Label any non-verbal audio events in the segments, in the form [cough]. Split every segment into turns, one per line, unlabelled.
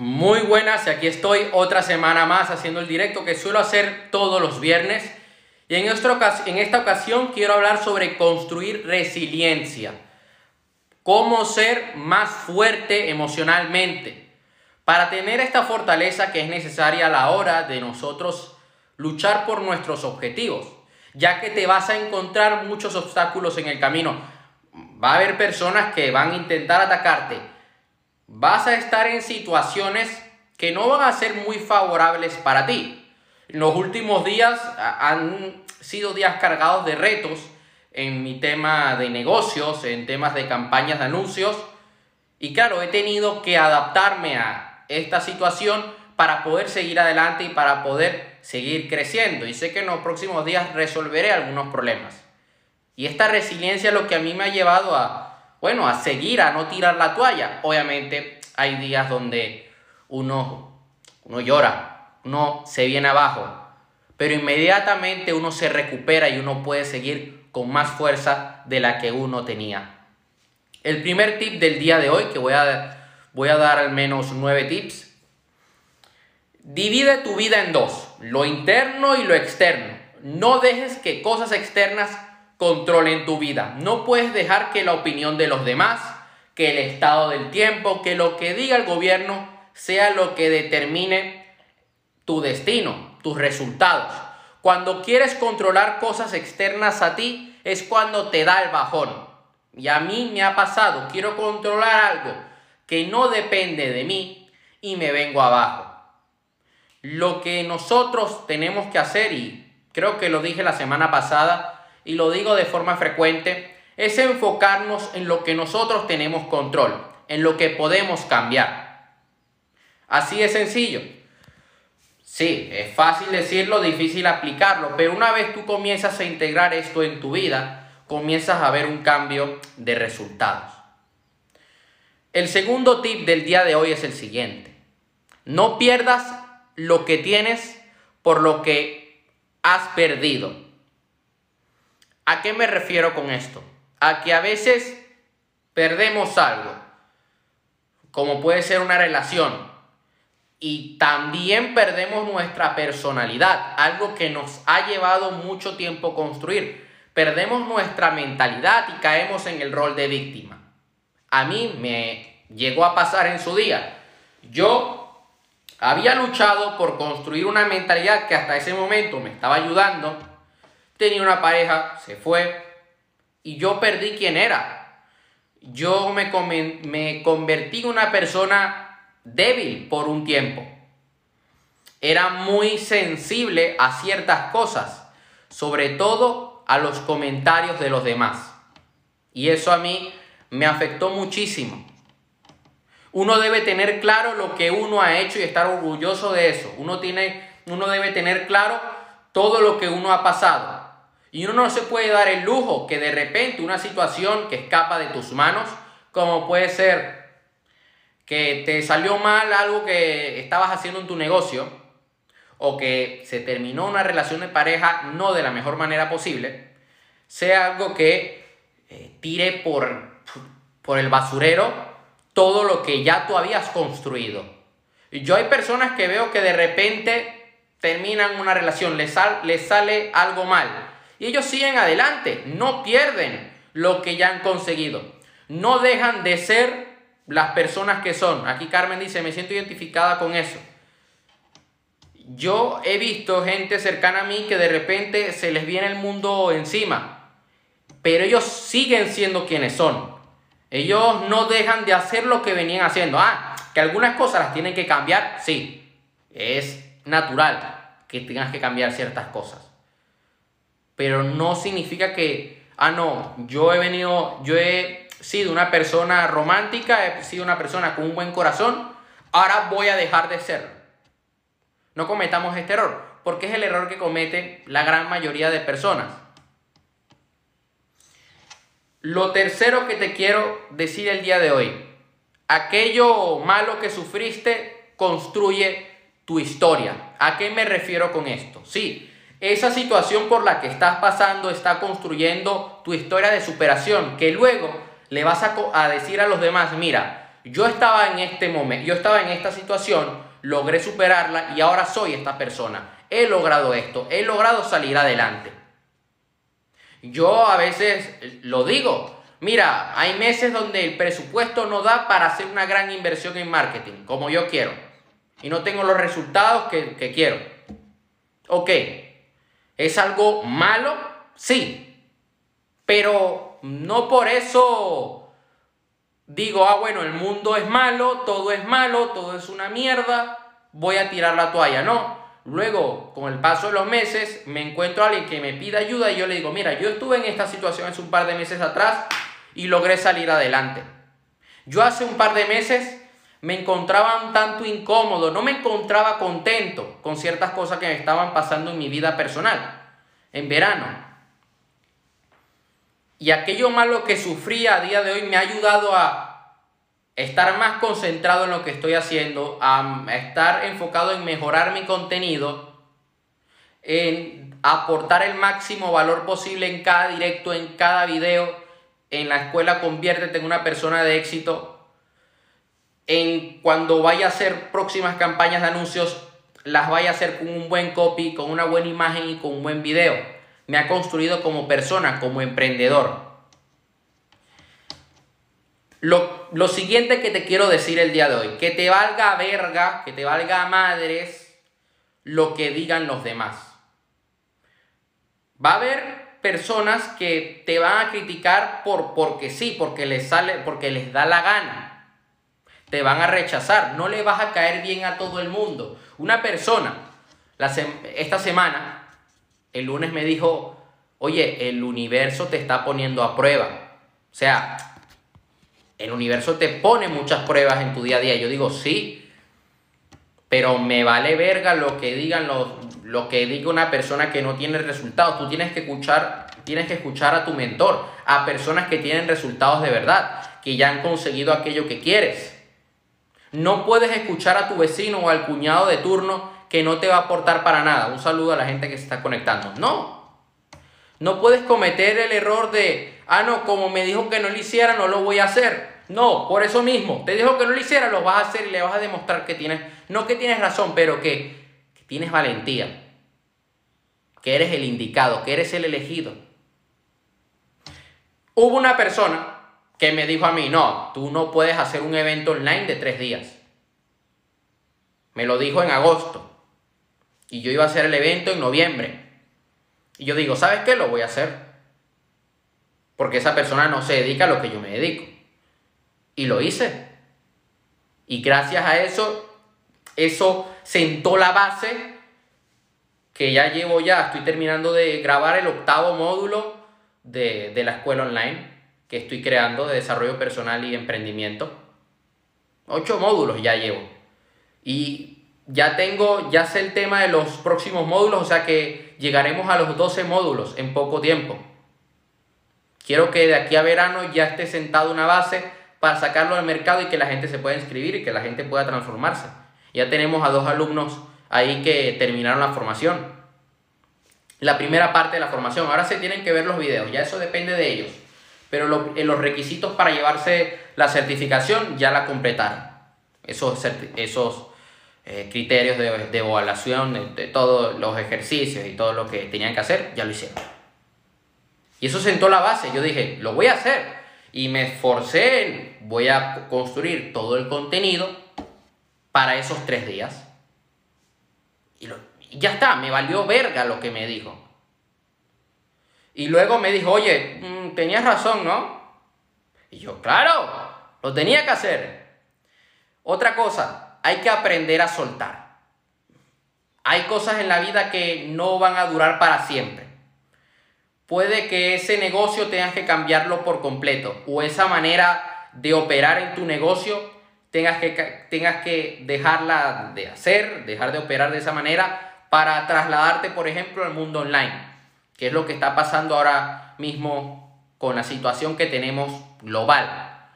Muy buenas, aquí estoy otra semana más haciendo el directo que suelo hacer todos los viernes. Y en, en esta ocasión quiero hablar sobre construir resiliencia. Cómo ser más fuerte emocionalmente. Para tener esta fortaleza que es necesaria a la hora de nosotros luchar por nuestros objetivos. Ya que te vas a encontrar muchos obstáculos en el camino. Va a haber personas que van a intentar atacarte vas a estar en situaciones que no van a ser muy favorables para ti. Los últimos días han sido días cargados de retos en mi tema de negocios, en temas de campañas de anuncios. Y claro, he tenido que adaptarme a esta situación para poder seguir adelante y para poder seguir creciendo. Y sé que en los próximos días resolveré algunos problemas. Y esta resiliencia es lo que a mí me ha llevado a, bueno, a seguir, a no tirar la toalla. Obviamente hay días donde uno, uno llora, uno se viene abajo, pero inmediatamente uno se recupera y uno puede seguir con más fuerza de la que uno tenía. El primer tip del día de hoy, que voy a, voy a dar al menos nueve tips, divide tu vida en dos, lo interno y lo externo. No dejes que cosas externas controlen tu vida. No puedes dejar que la opinión de los demás, que el estado del tiempo, que lo que diga el gobierno sea lo que determine tu destino, tus resultados. Cuando quieres controlar cosas externas a ti es cuando te da el bajón. Y a mí me ha pasado, quiero controlar algo que no depende de mí y me vengo abajo. Lo que nosotros tenemos que hacer, y creo que lo dije la semana pasada, y lo digo de forma frecuente, es enfocarnos en lo que nosotros tenemos control, en lo que podemos cambiar. Así es sencillo. Sí, es fácil decirlo, difícil aplicarlo, pero una vez tú comienzas a integrar esto en tu vida, comienzas a ver un cambio de resultados. El segundo tip del día de hoy es el siguiente. No pierdas lo que tienes por lo que has perdido. ¿A qué me refiero con esto? A que a veces perdemos algo, como puede ser una relación, y también perdemos nuestra personalidad, algo que nos ha llevado mucho tiempo construir. Perdemos nuestra mentalidad y caemos en el rol de víctima. A mí me llegó a pasar en su día. Yo había luchado por construir una mentalidad que hasta ese momento me estaba ayudando tenía una pareja, se fue y yo perdí quién era. Yo me, me convertí en una persona débil por un tiempo. Era muy sensible a ciertas cosas, sobre todo a los comentarios de los demás. Y eso a mí me afectó muchísimo. Uno debe tener claro lo que uno ha hecho y estar orgulloso de eso. Uno, tiene, uno debe tener claro todo lo que uno ha pasado. Y uno no se puede dar el lujo que de repente una situación que escapa de tus manos, como puede ser que te salió mal algo que estabas haciendo en tu negocio, o que se terminó una relación de pareja no de la mejor manera posible, sea algo que eh, tire por, por el basurero todo lo que ya tú habías construido. Yo hay personas que veo que de repente terminan una relación, les, les sale algo mal y ellos siguen adelante, no pierden lo que ya han conseguido. No dejan de ser las personas que son. Aquí Carmen dice, me siento identificada con eso. Yo he visto gente cercana a mí que de repente se les viene el mundo encima, pero ellos siguen siendo quienes son. Ellos no dejan de hacer lo que venían haciendo. Ah, que algunas cosas las tienen que cambiar, sí, es natural que tengas que cambiar ciertas cosas pero no significa que, ah, no, yo he venido, yo he sido una persona romántica, he sido una persona con un buen corazón, ahora voy a dejar de ser. No cometamos este error, porque es el error que comete la gran mayoría de personas. Lo tercero que te quiero decir el día de hoy, aquello malo que sufriste construye tu historia. ¿A qué me refiero con esto? Sí, esa situación por la que estás pasando está construyendo tu historia de superación, que luego le vas a, decir a los demás, mira, yo estaba en este momento, yo estaba en esta situación, logré superarla y ahora soy esta persona. He logrado esto, he logrado salir adelante. Yo a veces lo digo, mira, hay meses donde el presupuesto no da para hacer una gran inversión en marketing, como yo quiero, y no tengo los resultados que, que quiero. Ok, ¿es algo malo? Sí, pero no por eso digo, ah, bueno, el mundo es malo, todo es malo, todo es una mierda, voy a tirar la toalla. No, Luego, con el paso de los meses, me encuentro a alguien que me pide ayuda y yo le digo, mira, yo estuve en esta situación hace un par de meses atrás y logré salir adelante. Yo hace un par de meses me encontraba un tanto incómodo, no me encontraba contento con ciertas cosas que me estaban pasando en mi vida personal, en verano. Y aquello malo que sufría a día de hoy me ha ayudado a estar más concentrado en lo que estoy haciendo, a estar enfocado en mejorar mi contenido, en aportar el máximo valor posible en cada directo, en cada video, en la escuela conviértete en una persona de éxito, en cuando vaya a hacer próximas campañas de anuncios, las vaya a hacer con un buen copy, con una buena imagen y con un buen video. Me ha construido como persona, como emprendedor. Lo, siguiente que te quiero decir el día de hoy, que te valga verga, que te valga madres lo que digan los demás. Va a haber personas que te van a criticar por porque sí, porque les sale, porque les da la gana. Te van a rechazar, no le vas a caer bien a todo el mundo. Una persona esta semana, el lunes me dijo, "Oye, el universo te está poniendo a prueba." O sea, el universo te pone muchas pruebas en tu día a día. Yo digo, sí, pero me vale verga lo que digan los, lo que diga una persona que no tiene resultados. Tú tienes que escuchar, tienes que escuchar a tu mentor, a personas que tienen resultados de verdad, que ya han conseguido aquello que quieres. No puedes escuchar a tu vecino o al cuñado de turno que no te va a aportar para nada. Un saludo a la gente que se está conectando. No. No puedes cometer el error de ah, no, como me dijo que no lo hiciera, no lo voy a hacer. No, por eso mismo, te dijo que no lo hiciera, lo vas a hacer y le vas a demostrar que tienes, no que tienes razón, pero que, que tienes valentía, que eres el indicado, que eres el elegido. Hubo una persona que me dijo a mí, no, tú no puedes hacer un evento online de tres días. Me lo dijo en agosto. Y yo iba a hacer el evento en noviembre. Y yo digo, ¿sabes qué? Lo voy a hacer porque esa persona no se dedica a lo que yo me dedico. Y lo hice. Y gracias a eso, eso sentó la base que ya llevo ya, estoy terminando de grabar el octavo módulo de, de la escuela online que estoy creando de desarrollo personal y emprendimiento. Ocho módulos ya llevo. Y ya tengo, ya sé el tema de los próximos módulos, o sea que llegaremos a los 12 módulos en poco tiempo. Quiero que de aquí a verano ya esté sentado una base para sacarlo al mercado y que la gente se pueda inscribir y que la gente pueda transformarse. Ya tenemos a dos alumnos ahí que terminaron la formación. La primera parte de la formación. Ahora se tienen que ver los videos, ya eso depende de ellos. Pero eh, los requisitos para llevarse la certificación ya la completaron. Esos, esos eh, criterios de, de evaluación, de todos los ejercicios y todo lo que tenían que hacer, ya lo hicieron. Y eso sentó la base. Yo dije, lo voy a hacer. Y me esforcé en, voy a construir todo el contenido para esos tres días. Y, ya está, me valió verga lo que me dijo. Y luego me dijo, oye, mm, tenías razón, ¿no? Y yo, claro, lo tenía que hacer. Otra cosa, hay que aprender a soltar. Hay cosas en la vida que no van a durar para siempre puede que ese negocio tengas que cambiarlo por completo o esa manera de operar en tu negocio tengas que, tengas que dejarla de hacer, dejar de operar de esa manera para trasladarte, por ejemplo, al mundo online, que es lo que está pasando ahora mismo con la situación que tenemos global.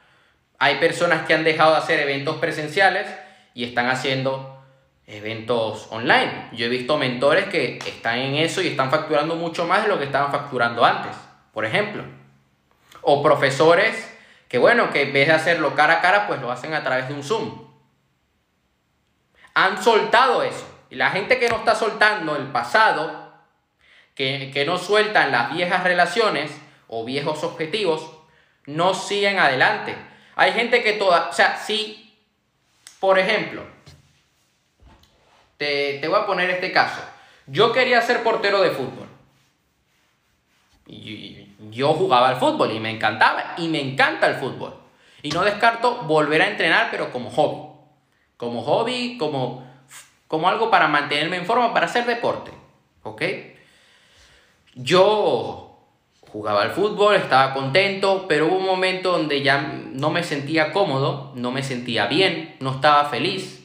Hay personas que han dejado de hacer eventos presenciales y están haciendo eventos online. Yo he visto mentores que están en eso y están facturando mucho más de lo que estaban facturando antes, por ejemplo. O profesores Que bueno, que en vez de hacerlo cara a cara, pues lo hacen a través de un Zoom. Han soltado eso. Y la gente que no está soltando el pasado, que, que no sueltan las viejas relaciones o viejos objetivos, no siguen adelante. Hay gente que toda, o sea, si, por ejemplo, te, te voy a poner este caso. Yo quería ser portero de fútbol. Y yo jugaba al fútbol y me encantaba y me encanta el fútbol. Y no descarto volver a entrenar, pero como hobby. Como hobby, como, como algo para mantenerme en forma, para hacer deporte. ¿Ok? Yo jugaba al fútbol, estaba contento, pero hubo un momento donde ya no me sentía cómodo, no me sentía bien, no estaba feliz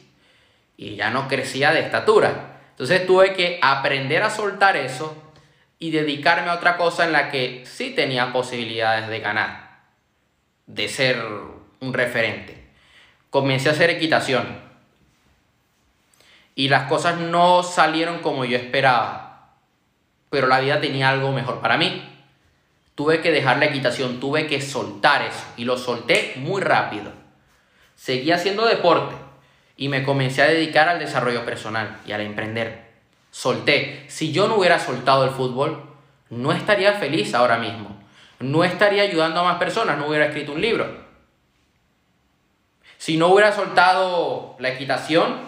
y ya no crecía de estatura. Entonces tuve que aprender a soltar eso y dedicarme a otra cosa en la que sí tenía posibilidades de ganar, de ser un referente. Comencé a hacer equitación y las cosas no salieron como yo esperaba, pero la vida tenía algo mejor para mí. Tuve que dejar la equitación, tuve que soltar eso y lo solté muy rápido. Seguí haciendo deporte y me comencé a dedicar al desarrollo personal y al emprender solté. Si yo no hubiera soltado el fútbol, no estaría feliz ahora mismo. No estaría ayudando a más personas, no hubiera escrito un libro. Si no hubiera soltado la equitación,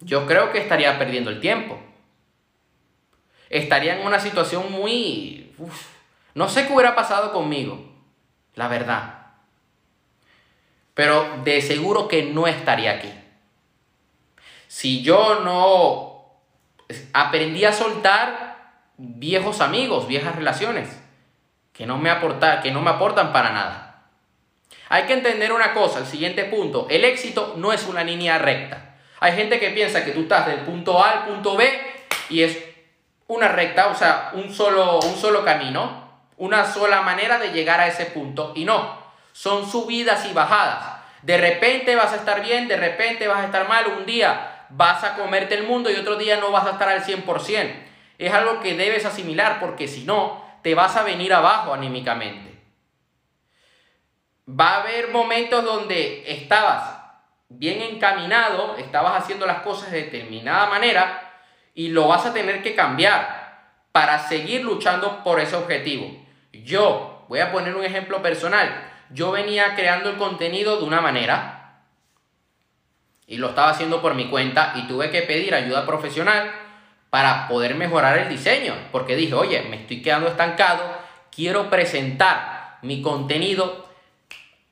yo creo que estaría perdiendo el tiempo. Estaría en una situación muy... no sé qué hubiera pasado conmigo, la verdad. Pero de seguro que no estaría aquí. Si yo no aprendí a soltar viejos amigos, viejas relaciones, que no me, aportan, que no me aportan para nada. Hay que entender una cosa, el siguiente punto, el éxito no es una línea recta. Hay gente que piensa que tú estás del punto A al punto B y es una recta, o sea, un solo, un solo camino, una sola manera de llegar a ese punto y no, son subidas y bajadas. De repente vas a estar bien, de repente vas a estar mal, un día vas a comerte el mundo y otro día no vas a estar al 100%. Es algo que debes asimilar porque si no, te vas a venir abajo anímicamente. Va a haber momentos donde estabas bien encaminado, estabas haciendo las cosas de determinada manera y lo vas a tener que cambiar para seguir luchando por ese objetivo. Yo, voy a poner un ejemplo personal, yo venía creando el contenido de una manera, y lo estaba haciendo por mi cuenta y tuve que pedir ayuda profesional para poder mejorar el diseño, porque dije, oye, me estoy quedando estancado, quiero presentar mi contenido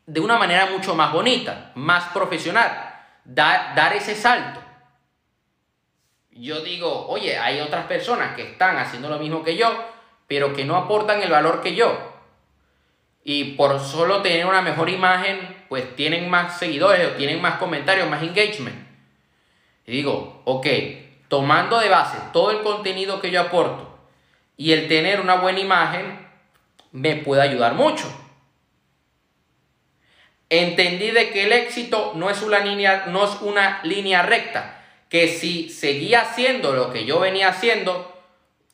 de una manera mucho más bonita, más profesional, dar, dar ese salto. Yo digo, oye, hay otras personas que están haciendo lo mismo que yo, pero que no aportan el valor que yo y por solo tener una mejor imagen, pues tienen más seguidores o tienen más comentarios, más engagement. Y digo, ok, tomando de base todo el contenido que yo aporto y el tener una buena imagen, me puede ayudar mucho. Entendí de que el éxito no es una línea, no es una línea recta, que si seguía haciendo lo que yo venía haciendo,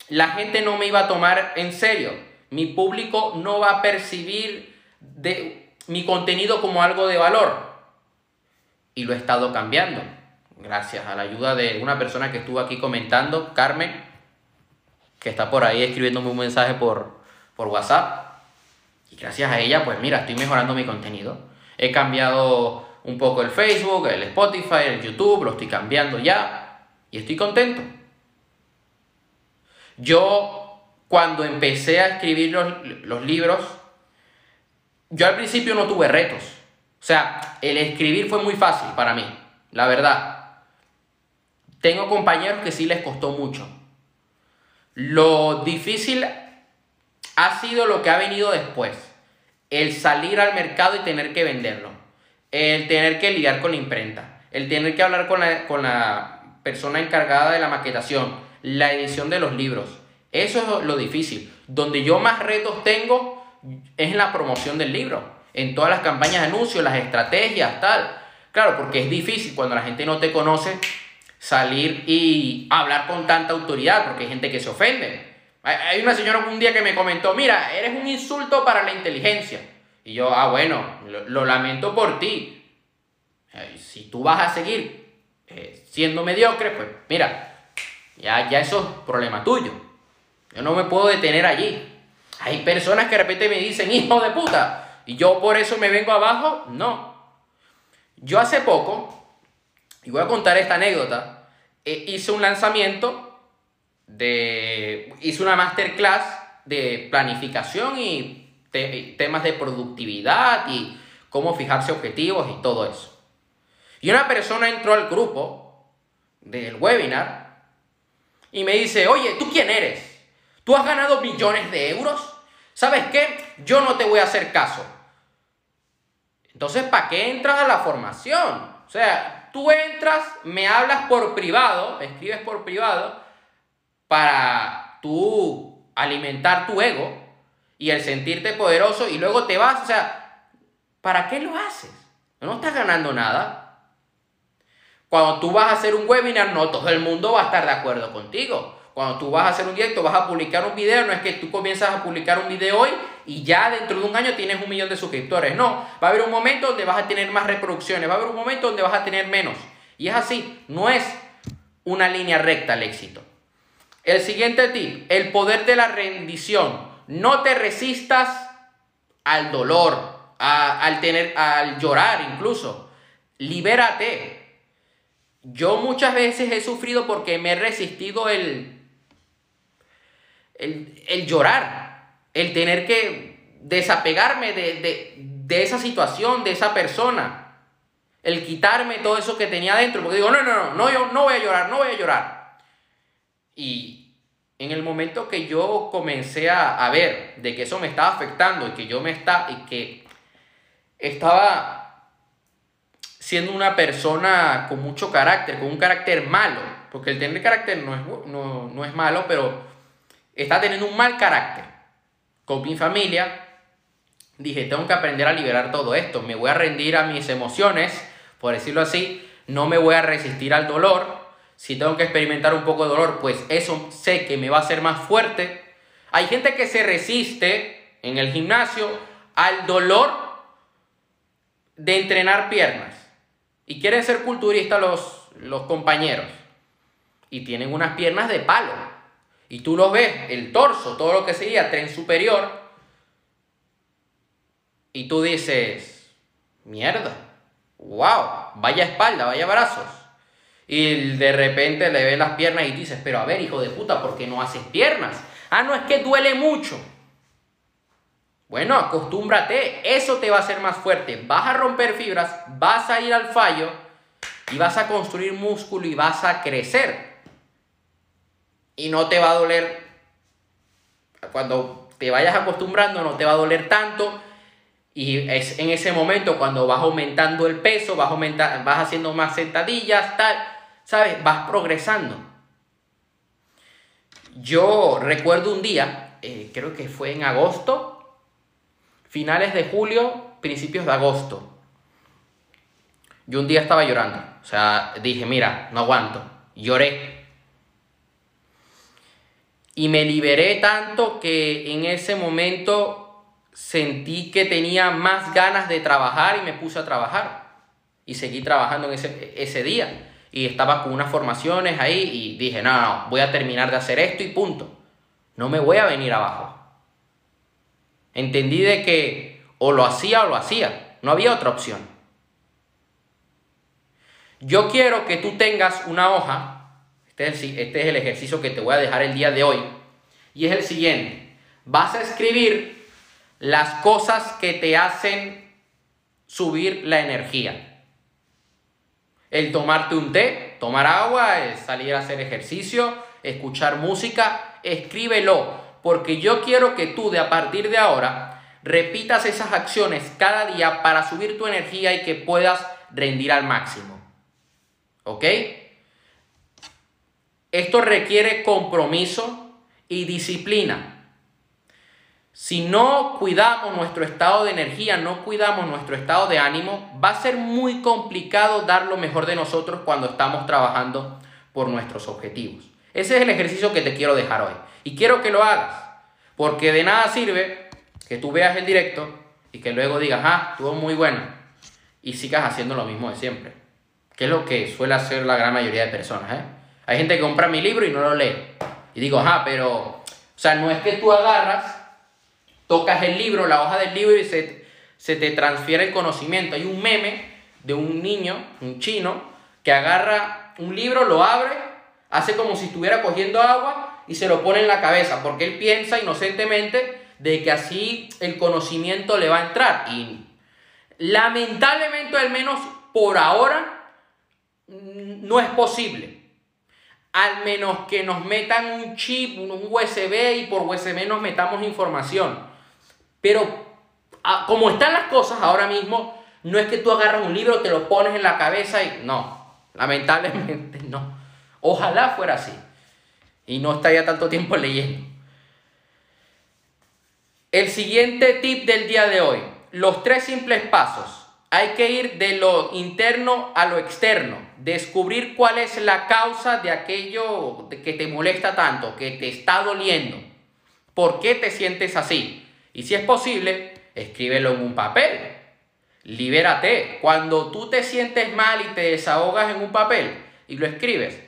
la gente no me iba a tomar en serio mi público no va a percibir de, mi contenido como algo de valor. Y lo he estado cambiando. Gracias a la ayuda de una persona que estuvo aquí comentando, Carmen, que está por ahí escribiéndome un mensaje por, por WhatsApp. Y gracias a ella, pues mira, estoy mejorando mi contenido. He cambiado un poco el Facebook, el Spotify, el YouTube, lo estoy cambiando ya. Y estoy contento. Yo cuando empecé a escribir los, libros, yo al principio no tuve retos. O sea, el escribir fue muy fácil para mí, la verdad. Tengo compañeros que sí les costó mucho. Lo difícil ha sido lo que ha venido después. El salir al mercado y tener que venderlo. El tener que lidiar con la imprenta. El tener que hablar con la, con la persona encargada de la maquetación. La edición de los libros eso es lo difícil. Donde yo más retos tengo es en la promoción del libro, en todas las campañas de anuncios, las estrategias, tal. Claro, porque es difícil cuando la gente no te conoce salir y hablar con tanta autoridad, porque hay gente que se ofende. Hay una señora un día que me comentó, mira, eres un insulto para la inteligencia. Y yo, ah, bueno, lo, lamento por ti. Eh, si tú vas a seguir eh, siendo mediocre, pues mira, ya, ya eso es problema tuyo. Yo no me puedo detener allí. Hay personas que de repente me dicen, hijo de puta, y yo por eso me vengo abajo. No. Yo hace poco, y voy a contar esta anécdota, eh, hice un lanzamiento de. Hice una masterclass de planificación y temas de productividad y cómo fijarse objetivos y todo eso. Y una persona entró al grupo del webinar y me dice, oye, ¿tú quién eres? ¿Tú has ganado millones de euros? ¿Sabes qué? Yo no te voy a hacer caso. Entonces, ¿para qué entras a la formación? O sea, tú entras, me hablas por privado, me escribes por privado, para tú alimentar tu ego y el sentirte poderoso y luego te vas. O sea, ¿para qué lo haces? No estás ganando nada. Cuando tú vas a hacer un webinar, no todo el mundo va a estar de acuerdo contigo. Cuando tú vas a hacer un directo, vas a publicar un video, no es que tú comienzas a publicar un video hoy y ya dentro de un año tienes un millón de suscriptores. No, va a haber un momento donde vas a tener más reproducciones, va a haber un momento donde vas a tener menos. Y es así, no es una línea recta el éxito. El siguiente tip, el poder de la rendición. No te resistas al dolor, al, tener, al llorar incluso. Libérate. Yo muchas veces he sufrido porque me he resistido el, el, llorar, el tener que desapegarme de, de, esa situación, de esa persona, el quitarme todo eso que tenía dentro, porque digo, no, no, no, no, yo no voy a llorar, no voy a llorar. Y, en el momento que yo comencé a, ver de que eso me estaba afectando y que yo me está y que estaba siendo una persona con mucho carácter, con un carácter malo, porque el tener carácter no es, no, es malo, pero está teniendo un mal carácter. Con mi familia, dije, tengo que aprender a liberar todo esto, me voy a rendir a mis emociones, por decirlo así, no me voy a resistir al dolor, si tengo que experimentar un poco de dolor, pues eso sé que me va a hacer más fuerte. Hay gente que se resiste en el gimnasio al dolor de entrenar piernas. Y quieren ser culturistas los, los compañeros. Y tienen unas piernas de palo. Y tú los ves, el torso, todo lo que sería tren superior. Y tú dices, mierda, wow, vaya espalda, vaya brazos. Y de repente le ves las piernas y dices, pero a ver, hijo de puta, ¿por qué no haces piernas? Ah, no, es que duele mucho. Bueno, acostúmbrate, eso te va a hacer más fuerte. Vas a romper fibras, vas a ir al fallo y vas a construir músculo y vas a crecer. Y no te va a doler, cuando te vayas acostumbrando, no te va a doler tanto. Y es en ese momento cuando vas aumentando el peso, vas, aumentando, vas haciendo más sentadillas, tal ¿sabes? Vas progresando. Yo recuerdo un día, eh, creo que fue en agosto, finales de julio, principios de agosto. Yo un día estaba llorando, o sea, dije, mira, no aguanto, lloré. Y me liberé tanto que en ese momento sentí que tenía más ganas de trabajar y me puse a trabajar. Y seguí trabajando en ese, ese día y estaba con unas formaciones ahí y dije, no, no, voy a terminar de hacer esto y punto. No me voy a venir abajo. Entendí de que o lo hacía o lo hacía, no había otra opción. Yo quiero que tú tengas una hoja, este es, el, este es el ejercicio que te voy a dejar el día de hoy, y es el siguiente. Vas a escribir las cosas que te hacen subir la energía el tomarte un té, tomar agua, el salir a hacer ejercicio, escuchar música, escríbelo, porque yo quiero que tú de a partir de ahora repitas esas acciones cada día para subir tu energía y que puedas rendir al máximo. ¿Ok? Esto requiere compromiso y disciplina. Si no cuidamos nuestro estado de energía, no cuidamos nuestro estado de ánimo, va a ser muy complicado dar lo mejor de nosotros cuando estamos trabajando por nuestros objetivos. Ese es el ejercicio que te quiero dejar hoy. Y quiero que lo hagas, porque de nada sirve que tú veas el directo y que luego digas, ah, estuvo muy bueno, y sigas haciendo lo mismo de siempre. Que es lo que suele hacer la gran mayoría de personas, ¿eh? Hay gente que compra mi libro y no lo lee. Y digo, ah, pero, o sea, no es que tú agarras, tocas el libro, la hoja del libro y se, te transfiere el conocimiento. Hay un meme de un niño, un chino, que agarra un libro, lo abre, hace como si estuviera cogiendo agua y se lo pone en la cabeza, porque él piensa inocentemente de que así el conocimiento le va a entrar. Y lamentablemente, al menos por ahora, no es posible. Al menos que nos metan un chip, un USB y por USB nos metamos información. Pero como están las cosas ahora mismo, no es que tú agarras un libro, te lo pones en la cabeza y no, lamentablemente [laughs] no. Ojalá fuera así. Y no estaría tanto tiempo [laughs] leyendo. El siguiente tip del día de hoy. Los tres simples pasos. Hay que ir de lo interno a lo externo. Descubrir cuál es la causa de aquello que te molesta tanto, que te está doliendo. ¿Por qué te sientes así? Y si es posible, escríbelo en un papel. Libérate. Cuando tú te sientes mal y te desahogas en un papel y lo escribes,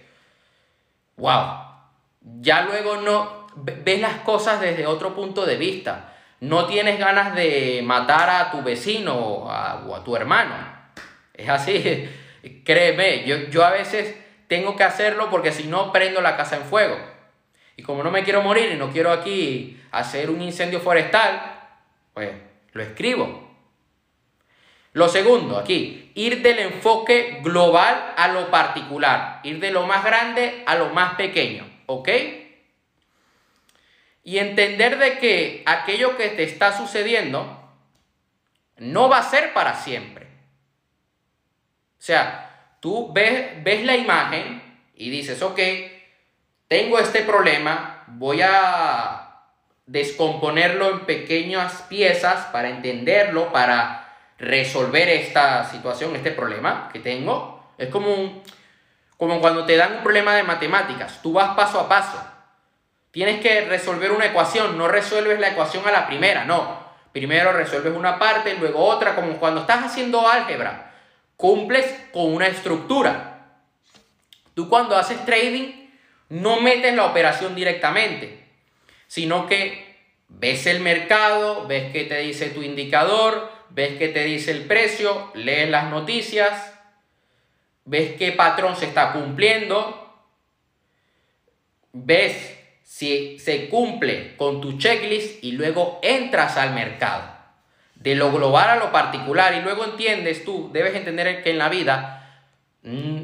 wow, ya luego no ves las cosas desde otro punto de vista. No tienes ganas de matar a tu vecino o a, tu hermano. Es así, [laughs] créeme, yo, yo a veces tengo que hacerlo porque si no prendo la casa en fuego. Y como no me quiero morir y no quiero aquí hacer un incendio forestal, pues lo escribo. Lo segundo, aquí, ir del enfoque global a lo particular, ir de lo más grande a lo más pequeño, ¿ok? Y entender de que aquello que te está sucediendo no va a ser para siempre. O sea, tú ves, ves la imagen y dices, ok, tengo este problema, voy a descomponerlo en pequeñas piezas para entenderlo, para resolver esta situación, este problema que tengo. Es como, como cuando te dan un problema de matemáticas, tú vas paso a paso. Tienes que resolver una ecuación, no resuelves la ecuación a la primera, no. Primero resuelves una parte, luego otra, como cuando estás haciendo álgebra. Cumples con una estructura. Tú cuando haces trading no metes la operación directamente sino que ves el mercado, ves qué te dice tu indicador, ves qué te dice el precio, lees las noticias, ves qué patrón se está cumpliendo, ves si se cumple con tu checklist y luego entras al mercado. De lo global a lo particular y luego entiendes tú, debes entender que en la vida mm,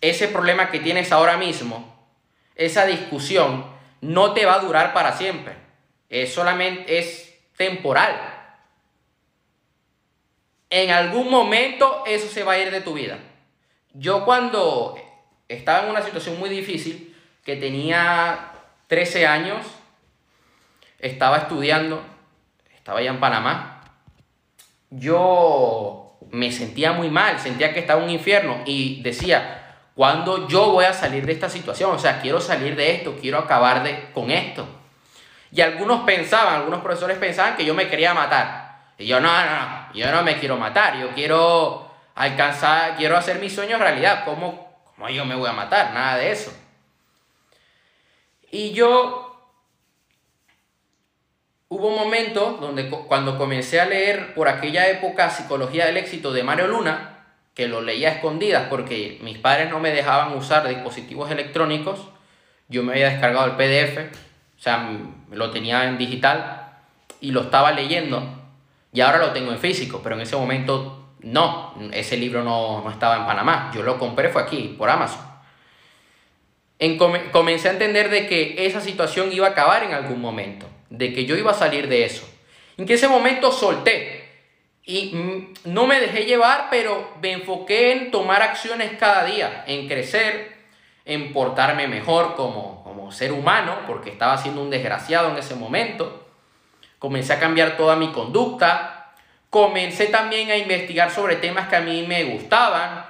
ese problema que tienes ahora mismo, esa discusión, no te va a durar para siempre. Es solamente es temporal. En algún momento eso se va a ir de tu vida. Yo cuando estaba en una situación muy difícil, que tenía 13 años, estaba estudiando, estaba allá en Panamá, yo me sentía muy mal, sentía que estaba en un infierno y decía, ¿Cuándo yo voy a salir de esta situación? O sea, quiero salir de esto, quiero acabar de, con esto. Y algunos pensaban, algunos profesores pensaban que yo me quería matar. Y yo, no, no, no, yo no me quiero matar, yo quiero alcanzar, quiero hacer mis sueños realidad. ¿Cómo, cómo yo me voy a matar? Nada de eso. Y yo, hubo un momento donde cuando comencé a leer por aquella época Psicología del Éxito de Mario Luna, que lo leía a escondidas porque mis padres no me dejaban usar dispositivos electrónicos. Yo me había descargado el PDF, o sea, lo tenía en digital y lo estaba leyendo. Y ahora lo tengo en físico, pero en ese momento no, ese libro no, no estaba en Panamá. Yo lo compré, fue aquí, por Amazon. En, comencé a entender de que esa situación iba a acabar en algún momento, de que yo iba a salir de eso. En que ese momento solté, y mm, no me dejé llevar, pero me enfoqué en tomar acciones cada día, en crecer, en portarme mejor como, como ser humano, porque estaba siendo un desgraciado en ese momento. Comencé a cambiar toda mi conducta. Comencé también a investigar sobre temas que a mí me gustaban.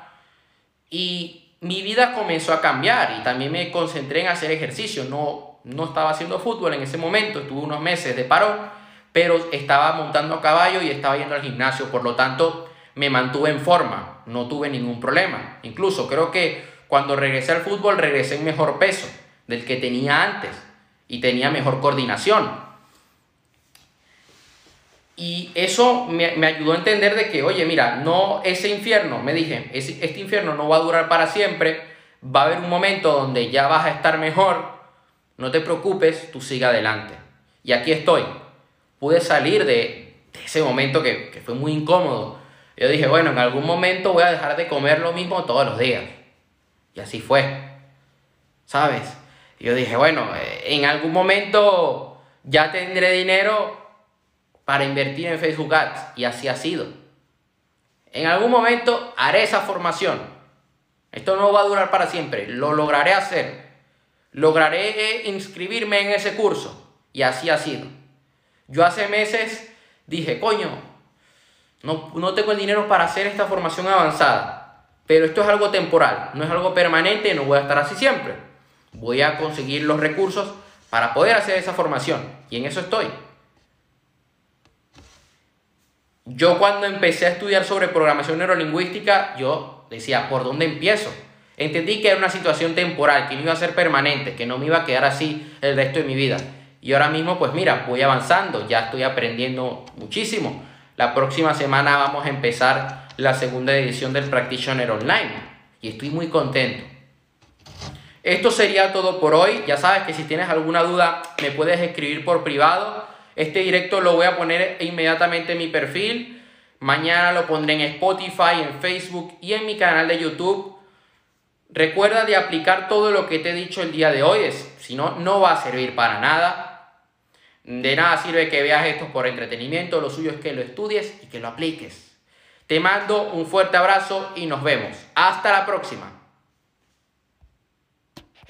Y mi vida comenzó a cambiar y también me concentré en hacer ejercicio. No, no estaba haciendo fútbol en ese momento, estuve unos meses de parón pero estaba montando a caballo y estaba yendo al gimnasio, por lo tanto me mantuve en forma, no tuve ningún problema. Incluso creo que cuando regresé al fútbol regresé en mejor peso del que tenía antes y tenía mejor coordinación. Y eso me, me, ayudó a entender de que, oye, mira, no ese infierno, me dije, este infierno no va a durar para siempre, va a haber un momento donde ya vas a estar mejor, no te preocupes, tú sigue adelante. Y aquí estoy. Pude salir de, ese momento que, que fue muy incómodo. Yo dije, bueno, en algún momento voy a dejar de comer lo mismo todos los días. Y así fue. ¿Sabes? Yo dije, bueno, eh, en algún momento ya tendré dinero para invertir en Facebook Ads. Y así ha sido. En algún momento haré esa formación. Esto no va a durar para siempre. Lo lograré hacer. Lograré inscribirme en ese curso. Y así ha sido. Yo hace meses dije, coño, no, no tengo el dinero para hacer esta formación avanzada. Pero esto es algo temporal, no es algo permanente, no voy a estar así siempre. Voy a conseguir los recursos para poder hacer esa formación. Y en eso estoy. Yo cuando empecé a estudiar sobre programación neurolingüística, yo decía, ¿por dónde empiezo? Entendí que era una situación temporal, que no iba a ser permanente, que no me iba a quedar así el resto de mi vida. Y ahora mismo, pues mira, voy avanzando, ya estoy aprendiendo muchísimo. La próxima semana vamos a empezar la segunda edición del Practitioner Online y estoy muy contento. Esto sería todo por hoy. Ya sabes que si tienes alguna duda me puedes escribir por privado. Este directo lo voy a poner inmediatamente en mi perfil. Mañana lo pondré en Spotify, en Facebook y en mi canal de YouTube. Recuerda de aplicar todo lo que te he dicho el día de hoy. Si no, no va a servir para nada. De nada sirve que veas esto por entretenimiento. Lo suyo es que lo estudies y que lo apliques. Te mando un fuerte abrazo y nos vemos. Hasta la próxima.